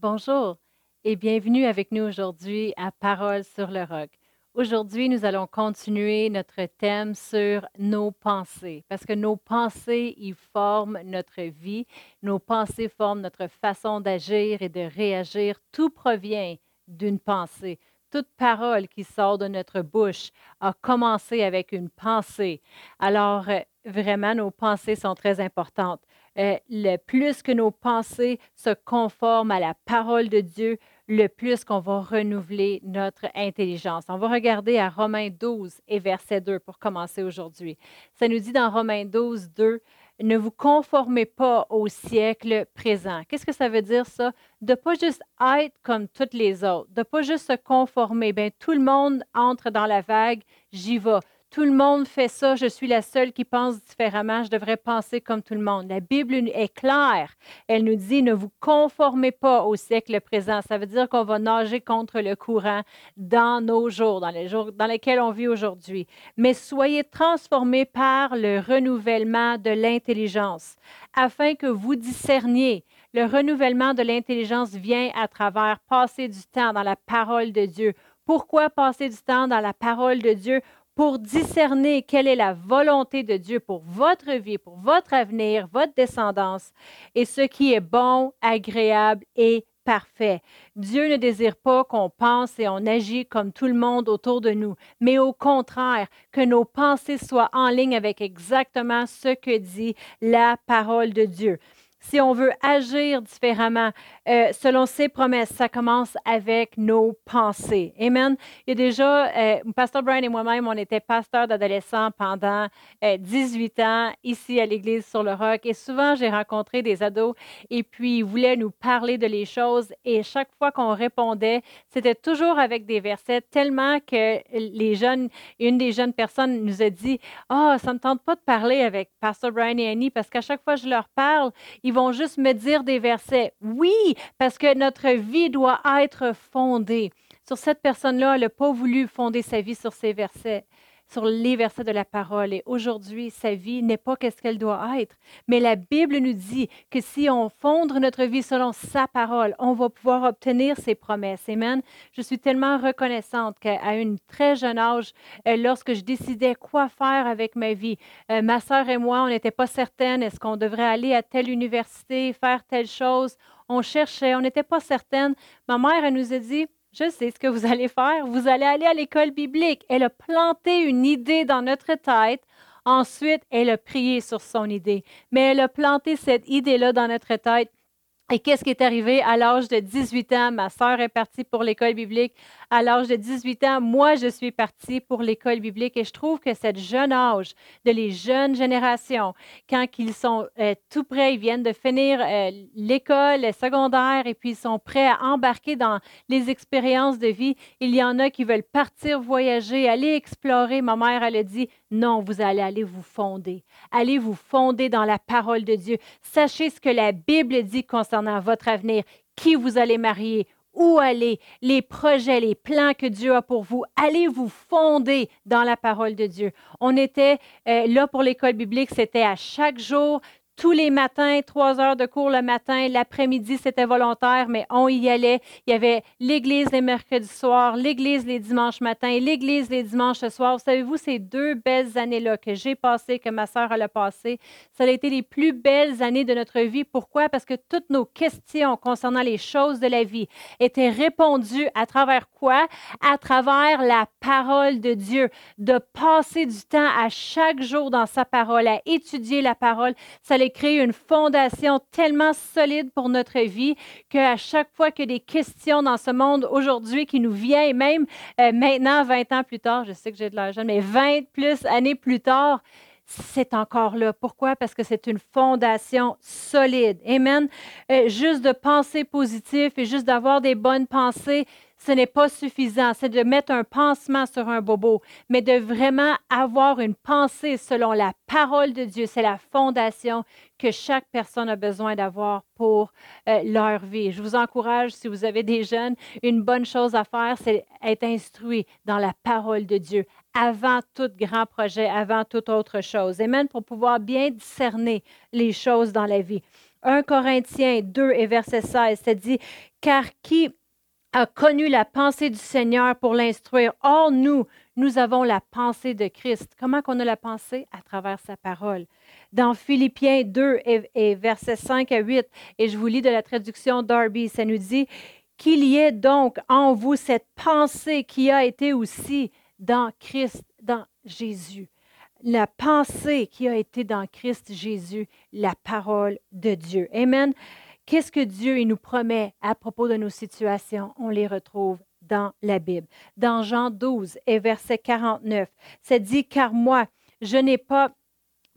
Bonjour et bienvenue avec nous aujourd'hui à Parole sur le roc. Aujourd'hui, nous allons continuer notre thème sur nos pensées, parce que nos pensées, ils forment notre vie, nos pensées forment notre façon d'agir et de réagir. Tout provient d'une pensée. Toute parole qui sort de notre bouche a commencé avec une pensée. Alors, euh, vraiment, nos pensées sont très importantes. Euh, le plus que nos pensées se conforment à la parole de Dieu, le plus qu'on va renouveler notre intelligence. On va regarder à Romains 12 et verset 2 pour commencer aujourd'hui. Ça nous dit dans Romains 12, 2, ne vous conformez pas au siècle présent. Qu'est-ce que ça veut dire ça? De pas juste être comme toutes les autres, de pas juste se conformer. Bien, tout le monde entre dans la vague, j'y vais. Tout le monde fait ça, je suis la seule qui pense différemment, je devrais penser comme tout le monde. La Bible est claire. Elle nous dit, ne vous conformez pas au siècle présent. Ça veut dire qu'on va nager contre le courant dans nos jours, dans les jours dans lesquels on vit aujourd'hui. Mais soyez transformés par le renouvellement de l'intelligence, afin que vous discerniez. Le renouvellement de l'intelligence vient à travers passer du temps dans la parole de Dieu. Pourquoi passer du temps dans la parole de Dieu? Pour discerner quelle est la volonté de Dieu pour votre vie, pour votre avenir, votre descendance, et ce qui est bon, agréable et parfait. Dieu ne désire pas qu'on pense et on agit comme tout le monde autour de nous, mais au contraire, que nos pensées soient en ligne avec exactement ce que dit la parole de Dieu si on veut agir différemment euh, selon ses promesses, ça commence avec nos pensées. Amen. Il y a déjà, euh, Pasteur Brian et moi-même, on était pasteurs d'adolescents pendant 18 euh, ans ici à l'Église sur le Roc. Et souvent, j'ai rencontré des ados et puis ils voulaient nous parler de les choses. Et chaque fois qu'on répondait, c'était toujours avec des versets, tellement que les jeunes, une des jeunes personnes nous a dit Ah, oh, ça ne tente pas de parler avec Pasteur Brian et Annie parce qu'à chaque fois que je leur parle, vont juste me dire des versets. Oui, parce que notre vie doit être fondée. Sur cette personne-là, elle n'a pas voulu fonder sa vie sur ces versets sur les versets de la parole. Et aujourd'hui, sa vie n'est pas qu'est-ce qu'elle doit être. Mais la Bible nous dit que si on fonde notre vie selon sa parole, on va pouvoir obtenir ses promesses. Amen. Je suis tellement reconnaissante qu'à un très jeune âge, euh, lorsque je décidais quoi faire avec ma vie, euh, ma sœur et moi, on n'était pas certaines, est-ce qu'on devrait aller à telle université, faire telle chose? On cherchait, on n'était pas certaines. Ma mère, elle nous a dit, je ce que vous allez faire. Vous allez aller à l'école biblique. Elle a planté une idée dans notre tête. Ensuite, elle a prié sur son idée. Mais elle a planté cette idée-là dans notre tête. Et qu'est-ce qui est arrivé? À l'âge de 18 ans? Ma sœur est partie pour l'école biblique à l'âge de 18 ans, moi, je suis partie pour l'école biblique et je trouve que cette jeune âge de les jeunes générations, quand ils sont euh, tout prêts, ils viennent de finir euh, l'école secondaire et puis ils sont prêts à embarquer dans les expériences de vie, il y en a qui veulent partir voyager, aller explorer. Ma mère, elle a dit, non, vous allez aller vous fonder. Allez vous fonder dans la parole de Dieu. Sachez ce que la Bible dit concernant votre avenir, qui vous allez marier, où aller, les projets, les plans que Dieu a pour vous. Allez vous fonder dans la parole de Dieu. On était euh, là pour l'école biblique, c'était à chaque jour tous les matins, trois heures de cours le matin, l'après-midi, c'était volontaire, mais on y allait. Il y avait l'église les mercredis soirs, l'église les dimanches matins, l'église les dimanches soirs. Savez-vous, ces deux belles années-là que j'ai passées, que ma sœur a passées, ça a été les plus belles années de notre vie. Pourquoi? Parce que toutes nos questions concernant les choses de la vie étaient répondues à travers quoi? À travers la parole de Dieu. De passer du temps à chaque jour dans sa parole, à étudier la parole, ça créer une fondation tellement solide pour notre vie qu'à chaque fois a des questions dans ce monde aujourd'hui qui nous viennent, et même euh, maintenant, 20 ans plus tard, je sais que j'ai de l'argent, mais 20 plus années plus tard, c'est encore là. Pourquoi? Parce que c'est une fondation solide. Amen. Euh, juste de penser positif et juste d'avoir des bonnes pensées, ce n'est pas suffisant. C'est de mettre un pansement sur un bobo, mais de vraiment avoir une pensée selon la parole de Dieu. C'est la fondation que chaque personne a besoin d'avoir pour euh, leur vie. Je vous encourage, si vous avez des jeunes, une bonne chose à faire, c'est être instruit dans la parole de Dieu avant tout grand projet, avant toute autre chose. Amen, pour pouvoir bien discerner les choses dans la vie. 1 Corinthiens 2 et verset 16, ça dit, car qui a connu la pensée du Seigneur pour l'instruire. Or, nous, nous avons la pensée de Christ. Comment qu'on a la pensée? À travers sa parole. Dans Philippiens 2 et, et versets 5 à 8, et je vous lis de la traduction Darby, ça nous dit qu'il y ait donc en vous cette pensée qui a été aussi dans Christ, dans Jésus. La pensée qui a été dans Christ Jésus, la parole de Dieu. Amen. Qu'est-ce que Dieu nous promet à propos de nos situations? On les retrouve dans la Bible. Dans Jean 12 et verset 49, c'est dit, car moi, je n'ai pas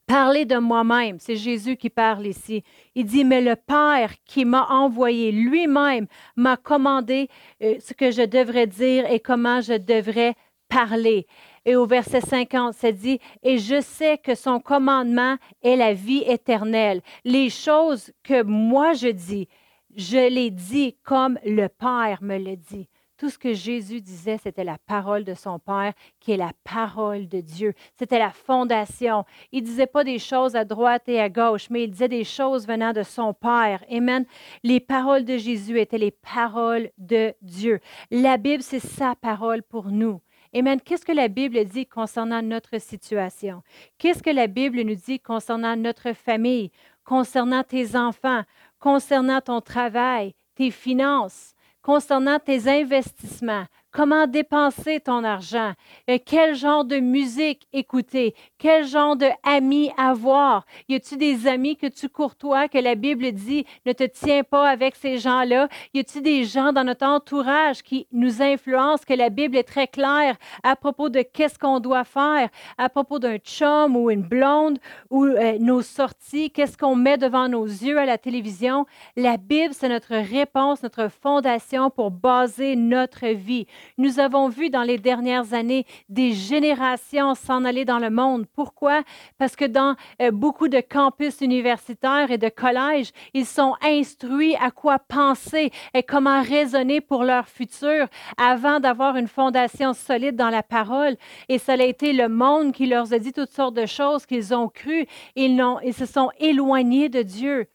parlé de moi-même. C'est Jésus qui parle ici. Il dit, mais le Père qui m'a envoyé lui-même m'a commandé euh, ce que je devrais dire et comment je devrais parler. Et au verset 50, c'est dit, et je sais que son commandement est la vie éternelle. Les choses que moi je dis, je les dis comme le Père me le dit. Tout ce que Jésus disait, c'était la parole de son Père, qui est la parole de Dieu. C'était la fondation. Il ne disait pas des choses à droite et à gauche, mais il disait des choses venant de son Père. Amen. Les paroles de Jésus étaient les paroles de Dieu. La Bible, c'est sa parole pour nous. Amen. Qu'est-ce que la Bible dit concernant notre situation? Qu'est-ce que la Bible nous dit concernant notre famille, concernant tes enfants, concernant ton travail, tes finances, concernant tes investissements, comment dépenser ton argent, euh, quel genre de musique écouter, quel genre d'amis avoir? Y a-tu des amis que tu courtois, que la Bible dit ne te tiens pas avec ces gens-là? Y a-tu des gens dans notre entourage qui nous influencent, que la Bible est très claire à propos de qu'est-ce qu'on doit faire, à propos d'un chum ou une blonde ou euh, nos sorties, qu'est-ce qu'on met devant nos yeux à la télévision? La Bible, c'est notre réponse, notre fondation pour baser notre vie. Nous avons vu dans les dernières années des générations s'en aller dans le monde. Pourquoi? Parce que dans euh, beaucoup de campus universitaires et de collèges, ils sont instruits à quoi penser et comment raisonner pour leur futur avant d'avoir une fondation solide dans la parole. Et ça a été le monde qui leur a dit toutes sortes de choses qu'ils ont crues. Ils, ils se sont éloignés de Dieu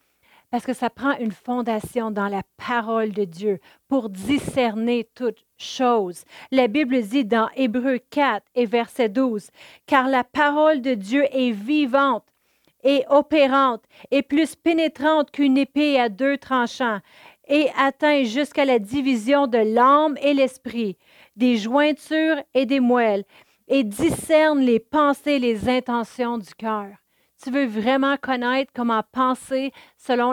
parce que ça prend une fondation dans la parole de Dieu pour discerner toutes choses. La Bible dit dans Hébreu 4 et verset 12, car la parole de Dieu est vivante et opérante et plus pénétrante qu'une épée à deux tranchants et atteint jusqu'à la division de l'âme et l'esprit, des jointures et des moelles, et discerne les pensées les intentions du cœur tu veux vraiment connaître comment penser selon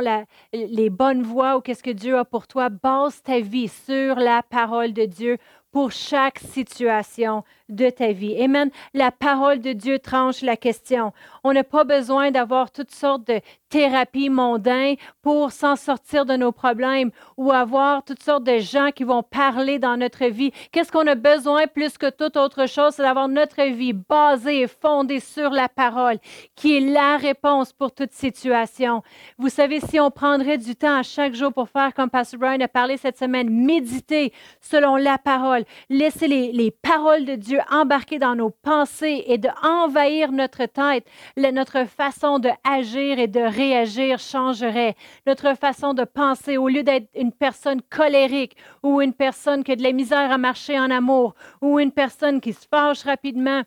les bonnes voies ou qu'est-ce que Dieu a pour toi, base ta vie sur la parole de Dieu pour chaque situation de ta vie. Amen. La parole de Dieu tranche la question. On n'a pas besoin d'avoir toutes sortes de thérapies mondaines pour s'en sortir de nos problèmes ou avoir toutes sortes de gens qui vont parler dans notre vie. Qu'est-ce qu'on a besoin plus que toute autre chose? C'est d'avoir notre vie basée et fondée sur la parole, qui est la réponse pour toute situation. Vous savez, si on prendrait du temps à chaque jour pour faire comme Pastor Brian a parlé cette semaine, méditer selon la parole, laisser les, les paroles de Dieu embarquer dans nos pensées et de envahir notre tête, notre façon de agir et de réagir changerait. Notre façon de penser, au lieu d'être une personne colérique ou une personne qui a de la misère à marcher en amour ou une personne qui se fâche rapidement,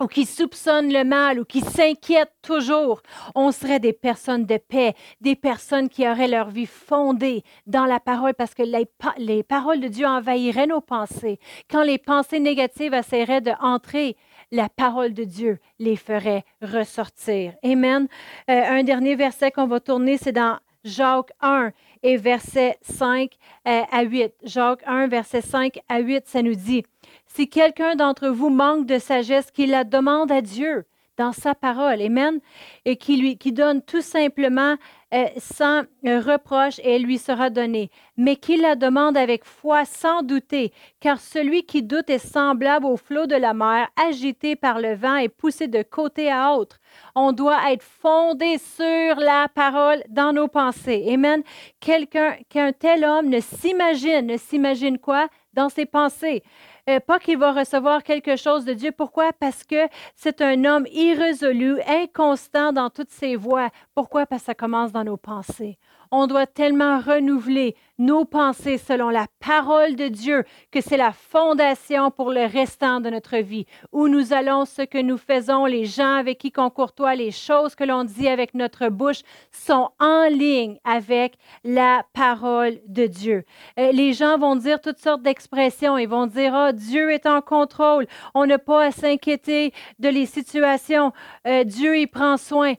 ou qui soupçonnent le mal ou qui s'inquiètent toujours, on serait des personnes de paix, des personnes qui auraient leur vie fondée dans la parole parce que les, les paroles de Dieu envahiraient nos pensées. Quand les pensées négatives essaieraient de entrer, la parole de Dieu les ferait ressortir. Amen. Euh, un dernier verset qu'on va tourner, c'est dans Jacques 1 et verset 5 euh, à 8. Jacques 1, verset 5 à 8, ça nous dit, si quelqu'un d'entre vous manque de sagesse, qu'il la demande à Dieu dans sa parole, Amen, et qui lui qui donne tout simplement euh, sans euh, reproche et elle lui sera donnée, mais qu'il la demande avec foi sans douter, car celui qui doute est semblable au flot de la mer, agité par le vent et poussé de côté à autre. On doit être fondé sur la parole dans nos pensées. Amen. Quelqu'un, qu'un tel homme ne s'imagine, ne s'imagine quoi? Dans ses pensées. Euh, pas qu'il va recevoir quelque chose de Dieu. Pourquoi? Parce que c'est un homme irrésolu, inconstant dans toutes ses voies. Pourquoi? Parce que ça commence dans nos pensées. On doit tellement renouveler nos pensées selon la parole de Dieu, que c'est la fondation pour le restant de notre vie. Où nous allons, ce que nous faisons, les gens avec qui on courtoie, les choses que l'on dit avec notre bouche sont en ligne avec la parole de Dieu. Euh, les gens vont dire toutes sortes d'expressions. Ils vont dire, oh, Dieu est en contrôle. On n'a pas à s'inquiéter de les situations. Euh, Dieu, il prend soin.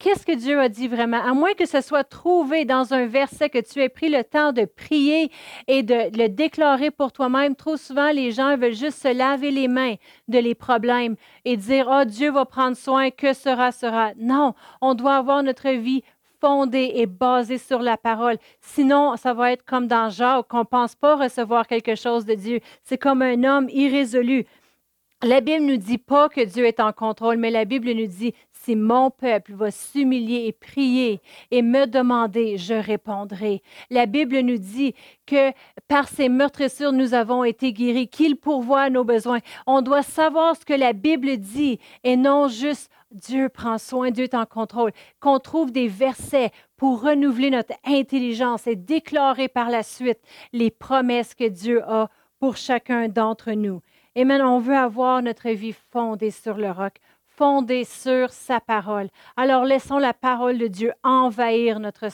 Qu'est-ce que Dieu a dit vraiment? À moins que ce soit trouvé dans un verset que tu aies pris le temps de prier et de le déclarer pour toi-même. Trop souvent, les gens veulent juste se laver les mains de les problèmes et dire, oh, Dieu va prendre soin, que sera, sera. Non, on doit avoir notre vie fondée et basée sur la parole. Sinon, ça va être comme dans Jacques, qu'on ne pense pas recevoir quelque chose de Dieu. C'est comme un homme irrésolu. La Bible ne nous dit pas que Dieu est en contrôle, mais la Bible nous dit si mon peuple va s'humilier et prier et me demander, je répondrai. La Bible nous dit que par ses meurtrissures, nous avons été guéris, qu'il pourvoit nos besoins. On doit savoir ce que la Bible dit et non juste Dieu prend soin, Dieu est en contrôle. Qu'on trouve des versets pour renouveler notre intelligence et déclarer par la suite les promesses que Dieu a pour chacun d'entre nous. Et on veut avoir notre vie fondée sur le roc fondée sur sa parole. Alors laissons la parole de Dieu envahir notre,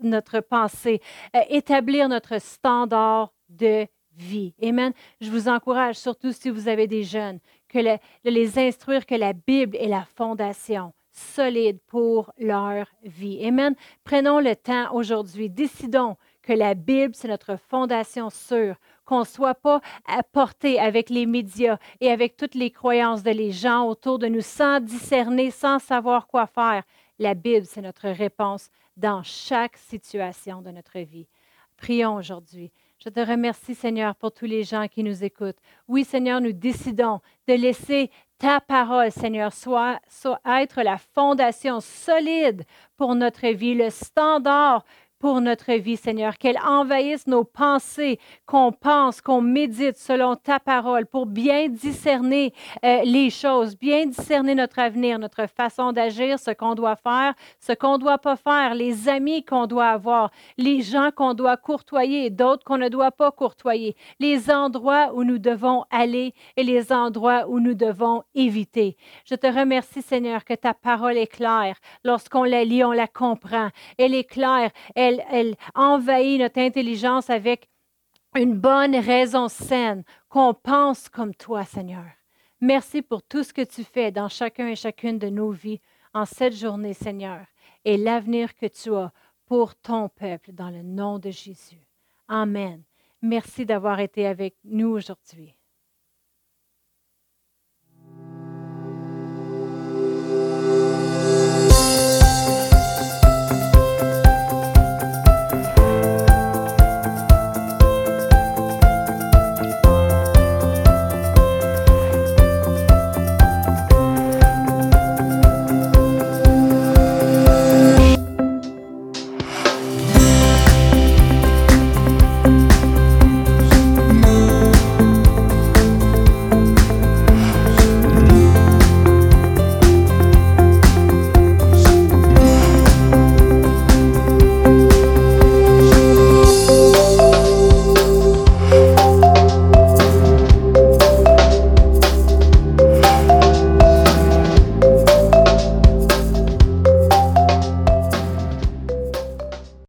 notre pensée, euh, établir notre standard de vie. Amen. Je vous encourage, surtout si vous avez des jeunes, que de les instruire que la Bible est la fondation solide pour leur vie. Amen. Prenons le temps aujourd'hui. Décidons que la Bible, c'est notre fondation sûre qu'on ne soit pas porté avec les médias et avec toutes les croyances de les gens autour de nous sans discerner, sans savoir quoi faire. La Bible, c'est notre réponse dans chaque situation de notre vie. Prions aujourd'hui. Je te remercie, Seigneur, pour tous les gens qui nous écoutent. Oui, Seigneur, nous décidons de laisser ta parole, Seigneur, soit, soit être la fondation solide pour notre vie, le standard pour notre vie, Seigneur, qu'elle envahisse nos pensées, qu'on pense, qu'on médite selon ta parole pour bien discerner euh, les choses, bien discerner notre avenir, notre façon d'agir, ce qu'on doit faire, ce qu'on ne doit pas faire, les amis qu'on doit avoir, les gens qu'on doit courtoyer, d'autres qu'on ne doit pas courtoyer, les endroits où nous devons aller et les endroits où nous devons éviter. Je te remercie, Seigneur, que ta parole est claire. Lorsqu'on la lit, on la comprend. Elle est claire. Elle envahit notre intelligence avec une bonne raison saine, qu'on pense comme toi, Seigneur. Merci pour tout ce que tu fais dans chacun et chacune de nos vies en cette journée, Seigneur, et l'avenir que tu as pour ton peuple dans le nom de Jésus. Amen. Merci d'avoir été avec nous aujourd'hui.